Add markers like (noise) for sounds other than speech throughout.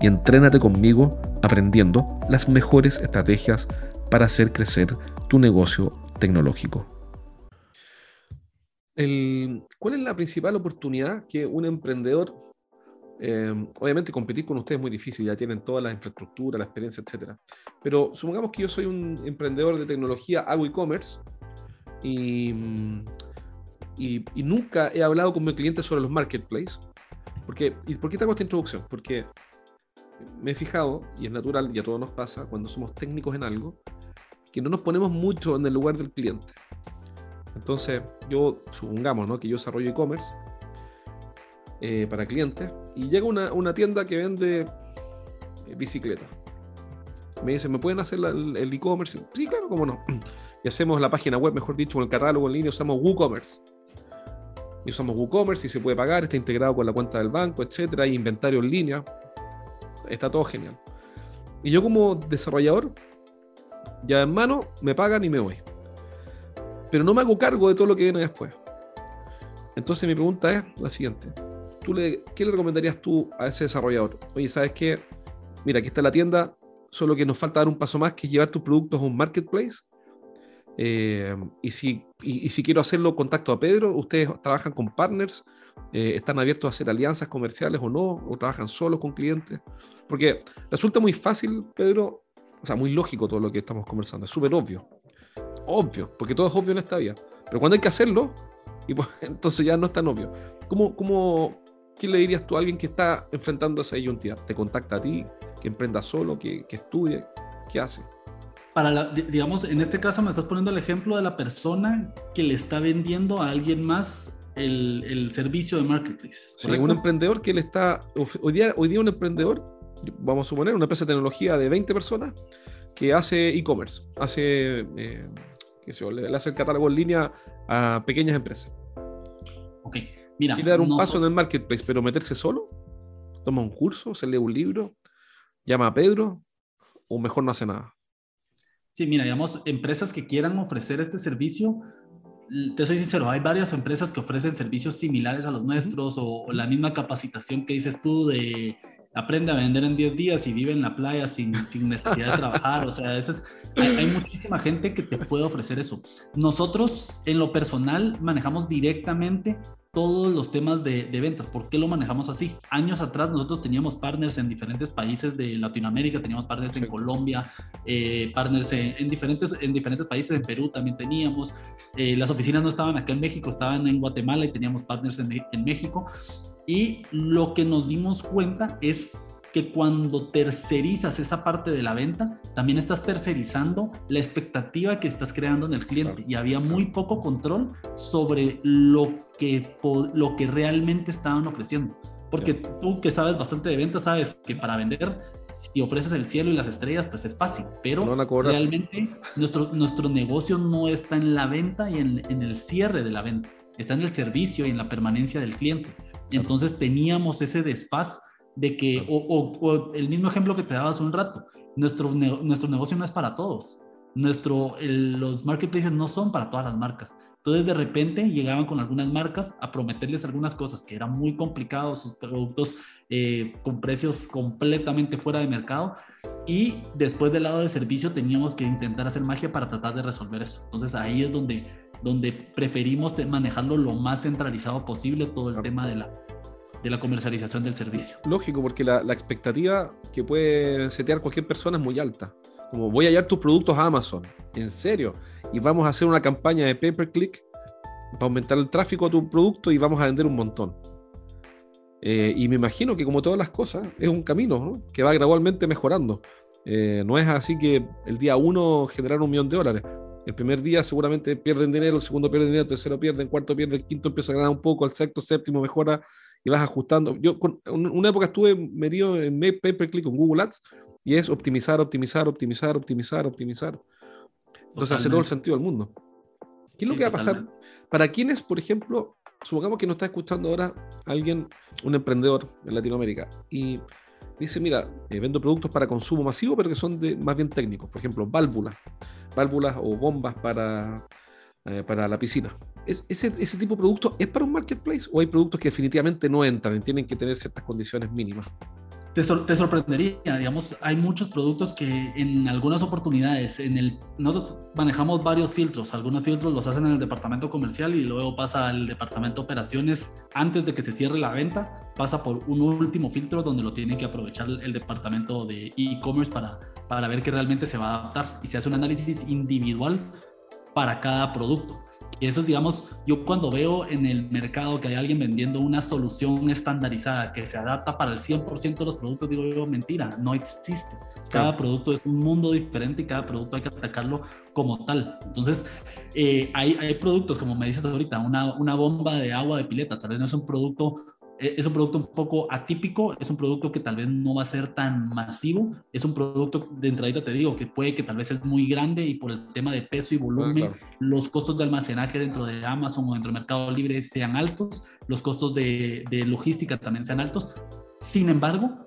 y entrénate conmigo aprendiendo las mejores estrategias para hacer crecer tu negocio tecnológico. ¿Cuál es la principal oportunidad que un emprendedor, eh, obviamente competir con ustedes es muy difícil, ya tienen toda la infraestructura, la experiencia, etcétera, pero supongamos que yo soy un emprendedor de tecnología, hago e-commerce y, y, y, nunca he hablado con mi cliente sobre los marketplaces. Porque, ¿Y por qué te hago esta introducción? Porque me he fijado, y es natural, y a todos nos pasa, cuando somos técnicos en algo, que no nos ponemos mucho en el lugar del cliente. Entonces, yo, supongamos, ¿no? Que yo desarrollo e-commerce eh, para clientes, y llega una, una tienda que vende eh, bicicletas. Me dice, ¿me pueden hacer el e-commerce? sí, claro, cómo no. (clears throat) Y hacemos la página web, mejor dicho, con el catálogo en línea, usamos WooCommerce. Y usamos WooCommerce y se puede pagar, está integrado con la cuenta del banco, etcétera, hay inventario en línea, está todo genial. Y yo como desarrollador, ya en mano, me pagan y me voy. Pero no me hago cargo de todo lo que viene después. Entonces mi pregunta es la siguiente. ¿Tú le, ¿Qué le recomendarías tú a ese desarrollador? Oye, ¿sabes qué? Mira, aquí está la tienda, solo que nos falta dar un paso más, que es llevar tus productos a un marketplace. Eh, y, si, y, si quiero hacerlo, contacto a Pedro. Ustedes trabajan con partners, eh, están abiertos a hacer alianzas comerciales o no, o trabajan solos con clientes. Porque resulta muy fácil, Pedro, o sea, muy lógico todo lo que estamos conversando, es súper obvio. Obvio, porque todo es obvio en esta vida. Pero cuando hay que hacerlo, y pues, (laughs) entonces ya no es tan obvio. ¿Cómo, cómo, ¿Qué le dirías tú a alguien que está enfrentando esa disyuntiva? ¿Te contacta a ti? ¿Que emprenda solo? ¿Que, que estudie? ¿Qué hace? Para la, digamos, en este caso me estás poniendo el ejemplo de la persona que le está vendiendo a alguien más el, el servicio de marketplaces. Sí, un emprendedor que le está, hoy día, hoy día un emprendedor vamos a suponer, una empresa de tecnología de 20 personas que hace e-commerce, hace, eh, le, hace el catálogo en línea a pequeñas empresas. Ok, mira. Quiere dar un paso en el marketplace, pero meterse solo, toma un curso, se lee un libro, llama a Pedro, o mejor no hace nada. Sí, mira, digamos, empresas que quieran ofrecer este servicio, te soy sincero, hay varias empresas que ofrecen servicios similares a los nuestros o, la misma capacitación que dices tú de aprende a vender en 10 días y vive en la playa sin, (laughs) sin necesidad de trabajar. O sea, es, hay, muchísima gente que te puede ofrecer eso. Nosotros, en lo personal, manejamos directamente todos los temas de, de, ventas. ¿Por qué lo manejamos así? Años atrás nosotros teníamos partners en diferentes países de Latinoamérica, teníamos partners en Colombia, eh, partners en, diferentes, en diferentes países, en Perú también teníamos. Eh, las oficinas no estaban acá en México, estaban en Guatemala y teníamos partners en, en México. Y lo que nos dimos cuenta es que cuando tercerizas esa parte de la venta, también estás tercerizando la expectativa que estás creando en el cliente y había muy poco control sobre lo que, lo que realmente estaban ofreciendo. Porque tú que sabes bastante de venta, sabes que para vender, si ofreces el cielo y las estrellas, pues es fácil, pero realmente nuestro, nuestro negocio no está en la venta y en, en el cierre de la venta, está en el servicio y en la permanencia del cliente. Entonces teníamos ese desfaz de que, o, el mismo ejemplo que te dabas un rato, nuestro, nuestro negocio no es para todos. Nuestro, los marketplaces no son para todas las marcas. Entonces de repente llegaban con algunas marcas a prometerles algunas cosas que eran muy complicados, sus productos eh, con precios completamente fuera de mercado. Y después del lado de servicio teníamos que intentar hacer magia para tratar de resolver eso. Entonces ahí es donde donde preferimos manejarlo lo más centralizado posible, todo el tema de la, de la comercialización del servicio. Lógico, porque la, la, expectativa que puede setear cualquier persona es muy alta. como voy a hallar tus productos a Amazon, en serio, y vamos a hacer una campaña de pay per click para aumentar el tráfico a tu producto y vamos a vender un montón. Eh, y me imagino que como todas las cosas, es un camino que va gradualmente mejorando. Eh, no es así que el día uno generar un millón de dólares. El primer día seguramente pierden dinero, el segundo pierden dinero, el tercero pierden, el cuarto pierde, el quinto empieza a ganar un poco, el sexto, séptimo mejora y vas ajustando. Yo con, una época estuve metido en pay per click con Google Ads y es optimizar, optimizar, optimizar, optimizar, optimizar. Entonces hace todo el sentido del mundo. ¿Qué es lo que va a pasar? Para quienes, por ejemplo, supongamos que nos está escuchando ahora alguien, un emprendedor en Latinoamérica, y dice, mira, eh, vendo productos para consumo masivo, pero que son de, más bien técnicos, por ejemplo, válvulas, válvulas o bombas para, eh, para la piscina. ese, ¿Ese tipo de producto es para un marketplace o hay productos que definitivamente no entran y tienen que tener ciertas condiciones mínimas? Te, sorprendería, digamos, hay muchos productos que en algunas oportunidades, en el, nosotros manejamos varios filtros, algunos filtros los hacen en el departamento comercial y luego pasa al departamento de operaciones antes de que se cierre la venta, pasa por un último filtro donde lo tiene que aprovechar el departamento de e-commerce para, para ver que realmente se va a adaptar y se hace un análisis individual para cada producto. Y eso es, digamos, yo cuando veo en el mercado que hay alguien vendiendo una solución estandarizada que se adapta para el 100% de los productos, digo yo, mentira, no existe. Cada producto es un mundo diferente y cada producto hay que atacarlo como tal. Entonces, eh, hay, hay productos, como me dices ahorita, una, una bomba de agua de pileta, tal vez no es un producto es un producto un poco atípico, es un producto que tal vez no va a ser tan masivo, es un producto de entradita te digo que puede que tal vez es muy grande y por el tema de peso y volumen, los costos de almacenaje dentro de Amazon o dentro del Mercado Libre sean altos, los costos de, de logística también sean altos. Sin embargo,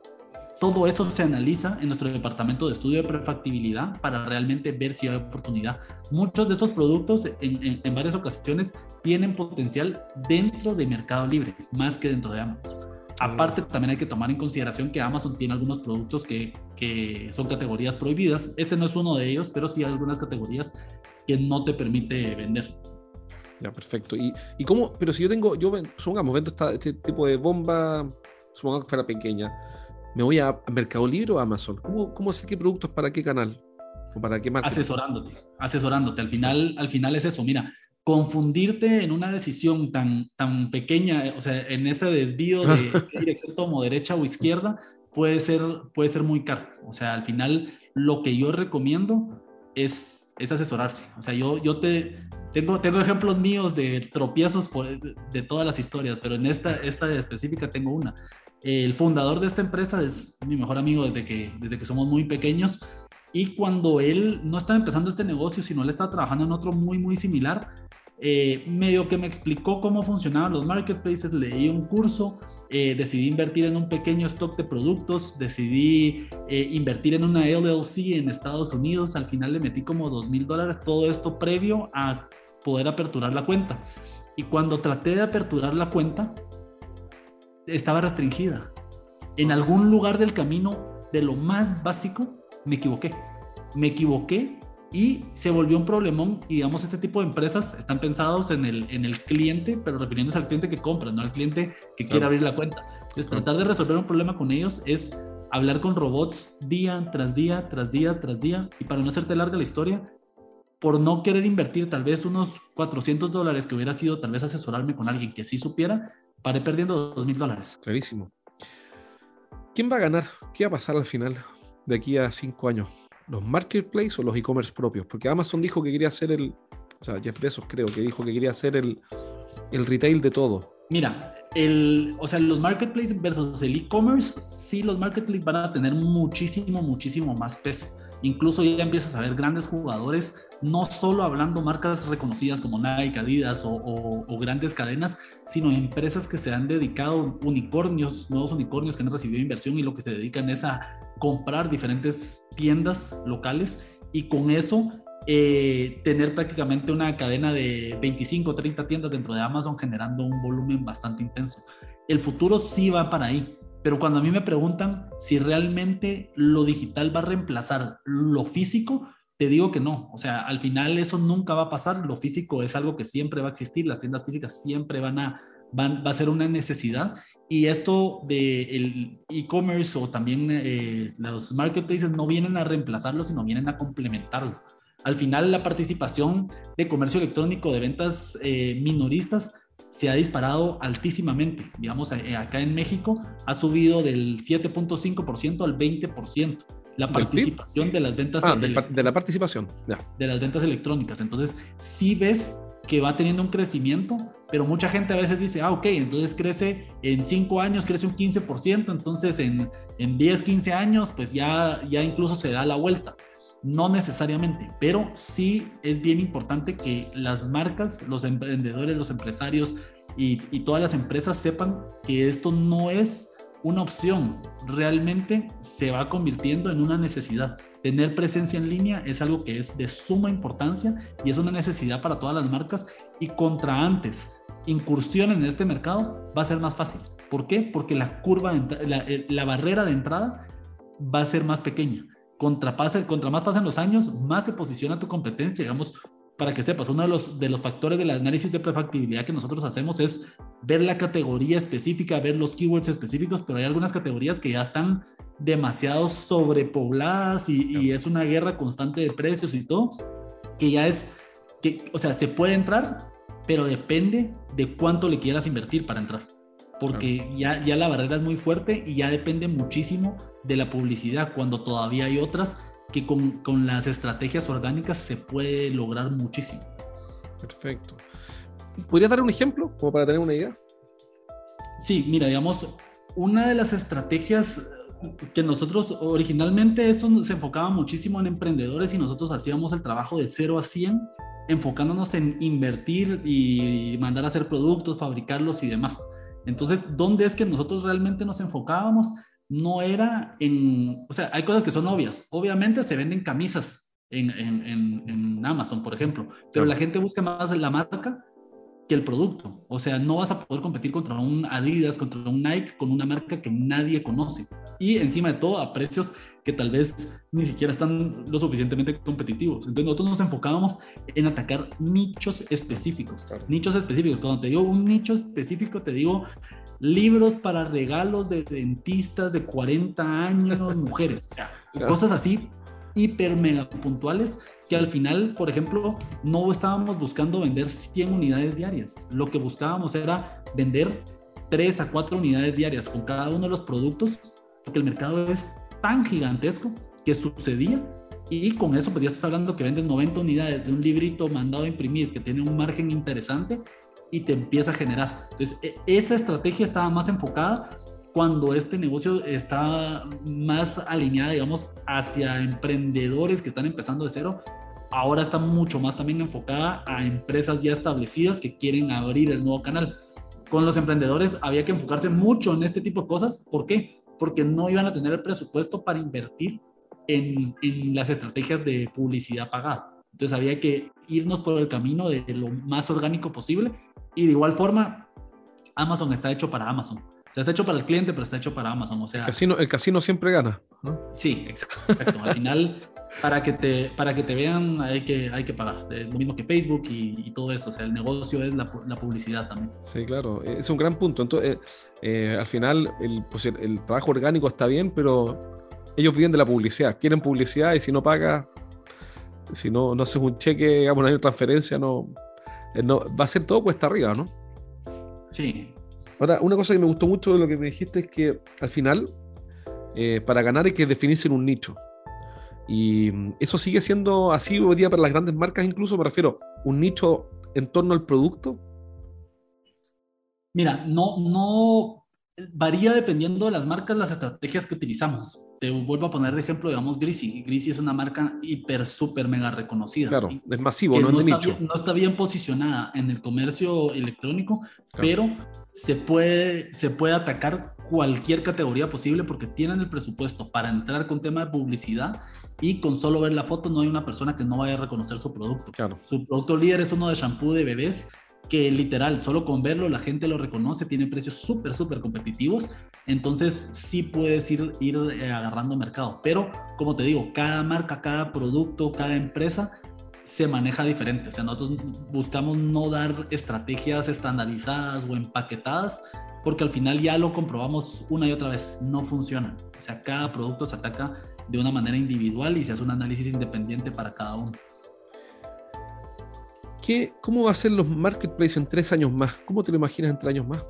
todo eso se analiza en nuestro departamento de estudio de prefactibilidad para realmente ver si hay oportunidad. Muchos de estos productos en, en, varias ocasiones tienen potencial dentro de Mercado Libre, más que dentro de Amazon. Aparte, también hay que tomar en consideración que Amazon tiene algunos productos que, que, son categorías prohibidas. Este no es uno de ellos, pero sí hay algunas categorías que no te permite vender. Ya, perfecto. ¿Y, y cómo? Pero si yo tengo, yo, supongamos, vendo este tipo de bomba, supongamos que fuera pequeña, me voy a Mercado Libre o Amazon. ¿Cómo, cómo sé qué productos para qué canal? ¿O para qué marca? Asesorándote, asesorándote. Al final, al final es eso. Mira, confundirte en una decisión tan, tan pequeña, o sea, en ese desvío de (laughs) qué dirección tomo, derecha o izquierda, puede ser, puede ser muy caro. O sea, al final, lo que yo recomiendo es, es asesorarse. O sea, yo, yo te, tengo, tengo ejemplos míos de tropiezos de, todas las historias, pero en esta, esta específica tengo una. El fundador de esta empresa es mi mejor amigo desde que, desde que somos muy pequeños. Y cuando él no estaba empezando este negocio, sino él estaba trabajando en otro muy, muy similar, eh, medio que me explicó cómo funcionaban los marketplaces, leí un curso, eh, decidí invertir en un pequeño stock de productos, decidí eh, invertir en una LLC en Estados Unidos, al final le metí como dos mil dólares, todo esto previo a poder aperturar la cuenta. Y cuando traté de aperturar la cuenta, estaba restringida. En algún lugar del camino, de lo más básico, me equivoqué. Me equivoqué y se volvió un problemón. Y digamos, este tipo de empresas están pensados en el, en el cliente, pero refiriéndose al cliente que compra, no al cliente que quiere abrir la cuenta. Entonces, tratar de resolver un problema con ellos es hablar con robots día tras día, tras día, tras día. Y para no hacerte larga la historia, por no querer invertir tal vez unos 400 dólares que hubiera sido tal vez asesorarme con alguien que sí supiera, paré perdiendo dos mil dólares. Clarísimo. ¿Quién va a ganar? ¿Qué va a pasar al final de aquí a cinco años? ¿Los marketplaces o los e-commerce propios? Porque Amazon dijo que quería hacer el, o sea, Jeff Bezos creo que dijo que quería hacer el, el retail de todo. Mira, el, o sea, los marketplaces versus el e-commerce, sí, los marketplaces van a tener muchísimo, muchísimo más peso. Incluso ya empiezas a ver grandes jugadores no solo hablando marcas reconocidas como Nike, Adidas o, grandes cadenas, sino empresas que se han dedicado, unicornios, nuevos unicornios que han recibido inversión y lo que se dedican es a comprar diferentes tiendas locales y con eso eh, tener prácticamente una cadena de 25 o 30 tiendas dentro de Amazon generando un volumen bastante intenso. El futuro sí va para ahí. Pero cuando a mí me preguntan si realmente lo digital va a reemplazar lo físico, te digo que no, o sea, al final eso nunca va a pasar, lo físico es algo que siempre va a existir, las tiendas físicas siempre van a, van, va a ser una necesidad. Y esto de e-commerce o también eh, los marketplaces no vienen a reemplazarlo, sino vienen a complementarlo. Al final, la participación de comercio electrónico de ventas eh, minoristas se ha disparado altísimamente. Digamos, eh, acá en México ha subido del 7.5% al 20% la participación de las ventas. Ah, de, la participación, De las ventas electrónicas. Entonces, sí ves que va teniendo un crecimiento, pero mucha gente a veces dice, ah, ok, entonces crece en 5 años, crece un 15%, entonces en, en 10, 15 años, pues ya, ya incluso se da la vuelta. No necesariamente, pero sí es bien importante que las marcas, los emprendedores, los empresarios y, todas las empresas sepan que esto no es una opción, realmente se va convirtiendo en una necesidad. Tener presencia en línea es algo que es de suma importancia y es una necesidad para todas las marcas y contra antes incursionen en este mercado va a ser más fácil. ¿Por qué? Porque la curva, eh, la barrera de entrada va a ser más pequeña. Contra, contra más pasan los años, más se posiciona tu competencia. Digamos, para que sepas, uno de los, de los factores del análisis de prefactibilidad que nosotros hacemos es ver la categoría específica, ver los keywords específicos, pero hay algunas categorías que ya están demasiado sobrepobladas y, y es una guerra constante de precios y todo, que ya es, que, o sea, se puede entrar, pero depende de cuánto le quieras invertir para entrar, porque ya, ya la barrera es muy fuerte y ya depende muchísimo de la publicidad, cuando todavía hay otras que con, con, las estrategias orgánicas se puede lograr muchísimo. Perfecto. ¿Podrías dar un ejemplo como para tener una idea? Sí, mira, digamos, una de las estrategias que nosotros originalmente esto se enfocaba muchísimo en emprendedores y nosotros hacíamos el trabajo de 0 a 100 enfocándonos en invertir y mandar a hacer productos, fabricarlos y demás. Entonces, ¿dónde es que nosotros realmente nos enfocábamos? No era en, o sea, hay cosas que son obvias. Obviamente se venden camisas en, en, Amazon, por ejemplo, pero la gente busca más la marca que el producto. O sea, no vas a poder competir contra un Adidas, contra un Nike, con una marca que nadie conoce. Y encima de todo, a precios que tal vez ni siquiera están lo suficientemente competitivos. Entonces nosotros nos enfocábamos en atacar nichos específicos. Nichos específicos. Cuando te digo un nicho específico, te digo libros para regalos de dentistas de 40 años, (laughs) mujeres, o sea, cosas así hiper mega puntuales que al final, por ejemplo, no estábamos buscando vender 100 unidades diarias, lo que buscábamos era vender 3 a 4 unidades diarias con cada uno de los productos, porque el mercado es tan gigantesco que sucedía y con eso pues ya estás hablando que vendes 90 unidades de un librito mandado a imprimir que tiene un margen interesante y te empieza a generar. Entonces, e, esa estrategia estaba más enfocada cuando este negocio está más alineada, digamos, hacia emprendedores que están empezando de cero. Ahora está mucho más también enfocada a empresas ya establecidas que quieren abrir el nuevo canal. Con los emprendedores había que enfocarse mucho en este tipo de cosas. ¿Por qué? Porque no iban a tener el presupuesto para invertir en, en las estrategias de publicidad pagada. Entonces había que irnos por el camino de lo más orgánico posible y de igual forma, Amazon está hecho para Amazon. O sea, está hecho para el cliente, pero está hecho para Amazon. O sea, el casino, el casino siempre gana. Sí, exacto. Al final, para que, te, para que te vean, hay que, hay que pagar. Es lo mismo que Facebook y, todo eso. O sea, el negocio es la, la, publicidad también. Sí, claro. Es un gran punto. Entonces, eh, eh, al final, el, pues el, trabajo orgánico está bien, pero ellos viven de la publicidad. Quieren publicidad y si no paga, si no, no haces un cheque, digamos, una transferencia, no, eh, no, va a ser todo cuesta arriba, ¿no? Sí. Ahora, una cosa que me gustó mucho de lo que me dijiste es que al final, eh, para ganar hay que definirse en un nicho. Y mm, eso sigue siendo así hoy día para las grandes marcas, incluso me refiero, un nicho en torno al producto. Mira, no, no, varía dependiendo de las marcas, las estrategias que utilizamos. Te vuelvo a poner de ejemplo, digamos, Greasy. Greasy es una marca hiper, súper, mega reconocida. Claro, es masivo, no, es de nicho. no está bien posicionada en el comercio electrónico, pero se puede, se puede atacar cualquier categoría posible porque tienen el presupuesto para entrar con tema de publicidad y con solo ver la foto no hay una persona que no vaya a reconocer su producto. Claro. Su producto líder es uno de shampoo de bebés que literal, solo con verlo la gente lo reconoce, tiene precios súper, súper competitivos, entonces sí puedes ir, ir eh, agarrando mercado. Pero, como te digo, cada marca, cada producto, cada empresa se maneja diferente. O sea, nosotros buscamos no dar estrategias estandarizadas o empaquetadas, porque al final ya lo comprobamos una y otra vez, no funciona. O sea, cada producto se ataca de una manera individual y se hace un análisis independiente para cada uno. ¿Qué, ¿Cómo va a ser los marketplaces en tres años más? ¿Cómo te lo imaginas en tres años más?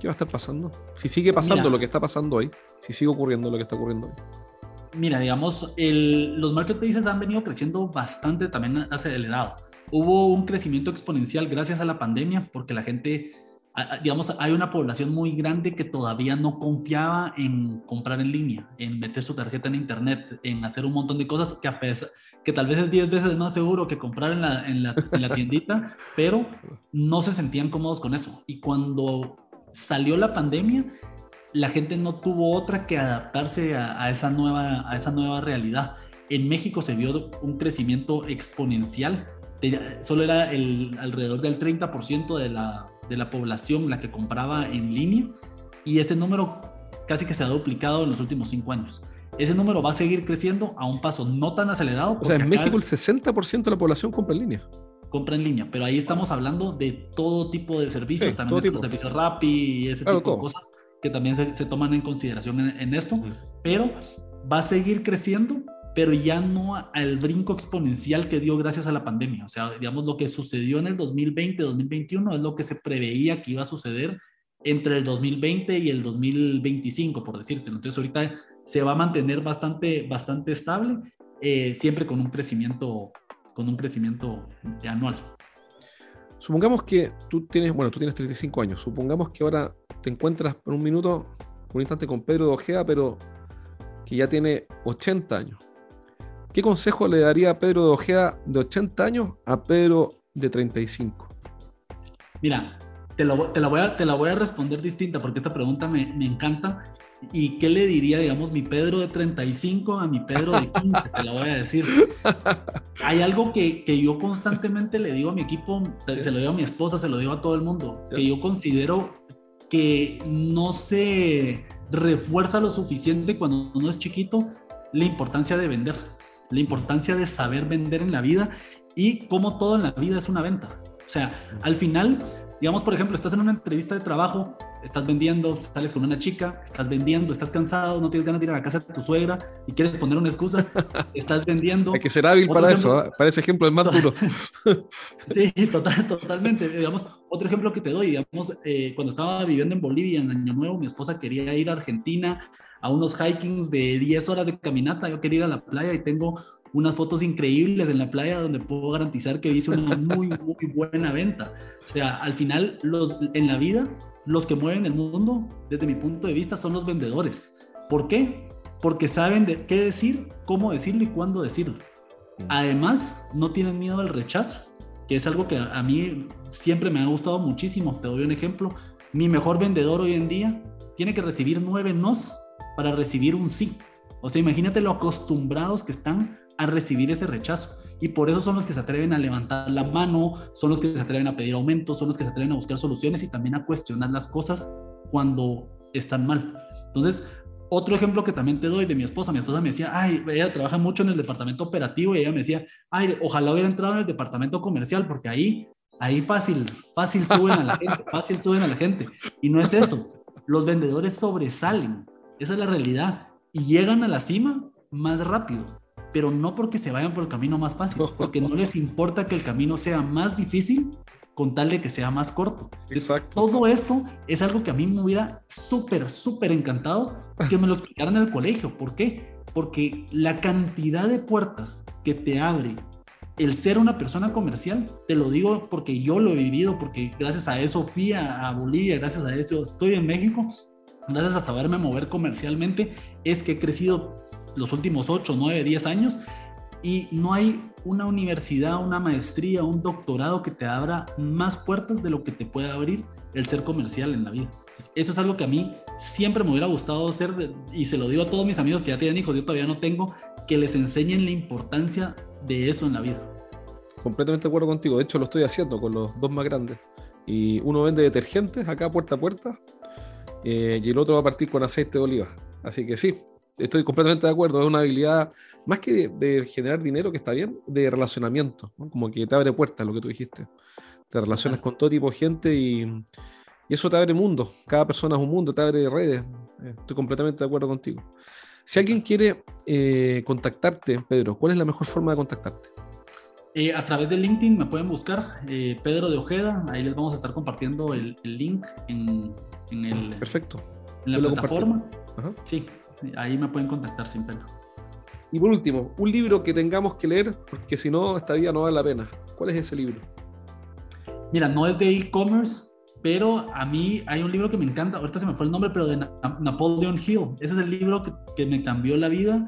¿Qué va a estar pasando? Si sigue pasando lo que está pasando hoy, si sigue ocurriendo lo que está ocurriendo hoy. Mira, digamos, los marketplaces han venido creciendo bastante también acelerado. Hubo un crecimiento exponencial gracias a la pandemia porque la gente, digamos, hay una población muy grande que todavía no confiaba en comprar en línea, en meter su tarjeta en internet, en hacer un montón de cosas que a pesar que tal vez es 10 veces más seguro que comprar en la, en tiendita, pero no se sentían cómodos con eso. Y cuando salió la pandemia, la gente no tuvo otra que adaptarse a, esa, nueva, a esa nueva realidad. En México se vio un crecimiento exponencial. solo era el, alrededor del 30% de la, de la población la que compraba en línea y ese número casi que se ha duplicado en los últimos cinco años. Ese número va a seguir creciendo a un paso no tan acelerado. O sea, en México el 60% de la población compra en línea compra en línea, pero ahí estamos hablando de todo tipo de servicios, también de servicios Rappi y ese tipo de cosas que también se, toman en consideración en, esto, pero va a seguir creciendo, pero ya no al brinco exponencial que dio gracias a la pandemia. O sea, digamos, lo que sucedió en el 2020-2021 es lo que se preveía que iba a suceder entre el 2020 y el 2025, por decirte. Entonces, ahorita se va a mantener bastante, bastante estable, eh, siempre con un crecimiento, con un crecimiento anual. Supongamos que tú tienes, bueno, tú tienes 35 años. Supongamos que ahora te encuentras por un minuto, un instante con Pedro de Ojea, pero que ya tiene 80 años. ¿Qué consejo le daría a Pedro de Ojea de 80 años a Pedro de 35? Mira, te, te, la, voy a, te la voy a responder distinta porque esta pregunta me, me encanta ¿Y qué le diría, digamos, mi Pedro de 35 a mi Pedro de 15? Te lo voy a decir. Hay algo que, que, yo constantemente le digo a mi equipo, se lo digo a mi esposa, se lo digo a todo el mundo, que yo considero que no se refuerza lo suficiente cuando uno es chiquito la importancia de vender, la importancia de saber vender en la vida y cómo todo en la vida es una venta. O sea, al final, digamos, por ejemplo, estás en una entrevista de trabajo estás vendiendo, sales con una chica, estás vendiendo, estás cansado, no tienes ganas de ir a la casa de tu suegra y quieres poner una excusa, (laughs) estás vendiendo. Hay que ser hábil para eso, ¿ah? para ese ejemplo es más duro. (laughs) sí, total, totalmente. Digamos, otro ejemplo que te doy, digamos, eh, cuando estaba viviendo en Bolivia en Año Nuevo, mi esposa quería ir a Argentina a unos hikings de 10 horas de caminata, yo quería ir a la playa y tengo unas fotos increíbles en la playa donde puedo garantizar que hice una muy, muy buena venta. O sea, al final, los, en la vida, los que mueven el mundo, desde mi punto de vista, son los vendedores. ¿Por qué? Porque saben de qué decir, cómo decirlo y cuándo decirlo. Mm. Además, no tienen miedo al rechazo, que es algo que a mí siempre me ha gustado muchísimo. Te doy un ejemplo. Mi mejor vendedor hoy en día tiene que recibir nueve nos para recibir un sí. O sea, imagínate lo acostumbrados que están a recibir ese rechazo. Y por eso son los que se atreven a levantar la mano, son los que se atreven a pedir aumentos, son los que se atreven a buscar soluciones y también a cuestionar las cosas cuando están mal. Entonces, otro ejemplo que también te doy de mi esposa, mi esposa me decía, ay, ella trabaja mucho en el departamento operativo y ella me decía, ay, ojalá hubiera entrado en el departamento comercial porque ahí, ahí fácil, fácil suben a la gente, (laughs) fácil suben a la gente. Y no es eso, los vendedores sobresalen, esa es la realidad, y llegan a la cima más rápido pero no porque se vayan por el camino más fácil, (laughs) porque no les importa que el camino sea más difícil con tal de que sea más corto. Exacto. Todo esto es algo que a mí me hubiera súper, súper encantado que me lo explicaran en el colegio. ¿Por qué? Porque la cantidad de puertas que te abre el ser una persona comercial, te lo digo porque yo lo he vivido, porque gracias a eso fui a, a Bolivia, gracias a eso estoy en México, gracias a saberme mover comercialmente, es que he crecido los últimos 8, 9, 10 años y no hay una universidad, una maestría, un doctorado que te abra más puertas de lo que te puede abrir el ser comercial en la vida. eso es algo que a mí siempre me hubiera gustado hacer y se lo digo a todos mis amigos que ya tienen hijos, yo todavía no tengo, que les enseñen la importancia de eso en la vida. Completamente de acuerdo contigo, de hecho lo estoy haciendo con los dos más grandes. Y uno vende detergentes acá puerta a puerta eh, y el otro va a partir con aceite de oliva. Así que sí, estoy completamente de acuerdo, es una habilidad más que de, generar dinero, que está bien, de relacionamiento, como que te abre puertas, lo que tú dijiste. Te relacionas con todo tipo de gente y, Y eso te abre mundo. Cada persona es un mundo, te abre redes. Eh, estoy completamente de acuerdo contigo. Si alguien quiere eh, contactarte, Pedro, ¿cuál es la mejor forma de contactarte? Eh, a través de LinkedIn me pueden buscar Pedro de Ojeda. Ahí les vamos a estar compartiendo el, link en, el, Perfecto. en la plataforma. Sí, ahí me pueden contactar sin pena. Y por último, un libro que tengamos que leer, porque si no, esta vida no vale la pena. ¿Cuál es ese libro? Mira, no es de e-commerce, pero a mí hay un libro que me encanta, ahorita se me fue el nombre, pero de Napoleon Hill. Ese es el libro que, me cambió la vida.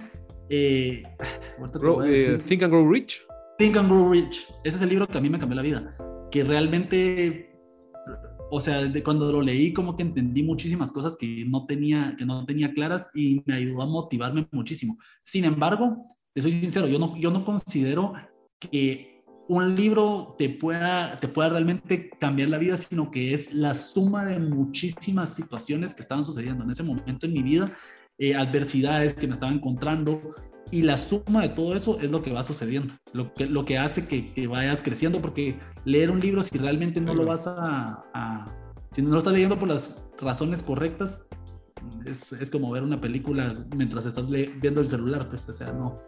Eh, (sighs) eh, Think and Grow Rich. Think and Grow Rich. Ese es el libro que a mí me cambió la vida. Que realmente, o sea, de cuando lo leí, como que entendí muchísimas cosas que no tenía, que no tenía claras y me ayudó a motivarme muchísimo. Sin embargo, te soy sincero, yo no, yo no considero que un libro te pueda, te pueda realmente cambiar la vida, sino que es la suma de muchísimas situaciones que estaban sucediendo en ese momento en mi vida, eh, adversidades que me estaba encontrando, y la suma de todo eso es lo que va sucediendo, lo que, lo que hace que, vayas creciendo, porque leer un libro, si realmente no lo vas a, si no lo estás leyendo por las razones correctas, es, es como ver una película mientras estás viendo el celular, pues, o sea, no,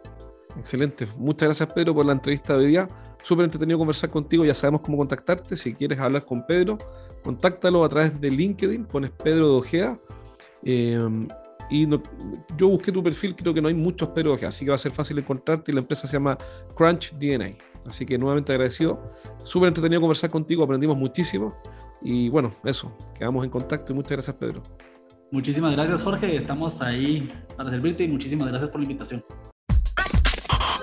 Excelente. Muchas gracias, Pedro, por la entrevista de hoy día. Súper entretenido conversar contigo. Ya sabemos cómo contactarte. Si quieres hablar con Pedro, contáctalo a través de LinkedIn. Pones Pedro de Ojea. Eh, y yo busqué tu perfil, creo que no hay muchos Ojea, así que va a ser fácil encontrarte. Y la empresa se llama Crunch DNA. Así que nuevamente agradecido. Súper entretenido conversar contigo. Aprendimos muchísimo. Y bueno, eso. Quedamos en contacto y muchas gracias, Pedro. Muchísimas gracias, Jorge. Estamos ahí para servirte y muchísimas gracias por la invitación.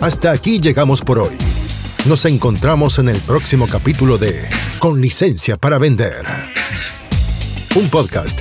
Hasta aquí llegamos por hoy. Nos encontramos en el próximo capítulo de Con licencia para vender. Un podcast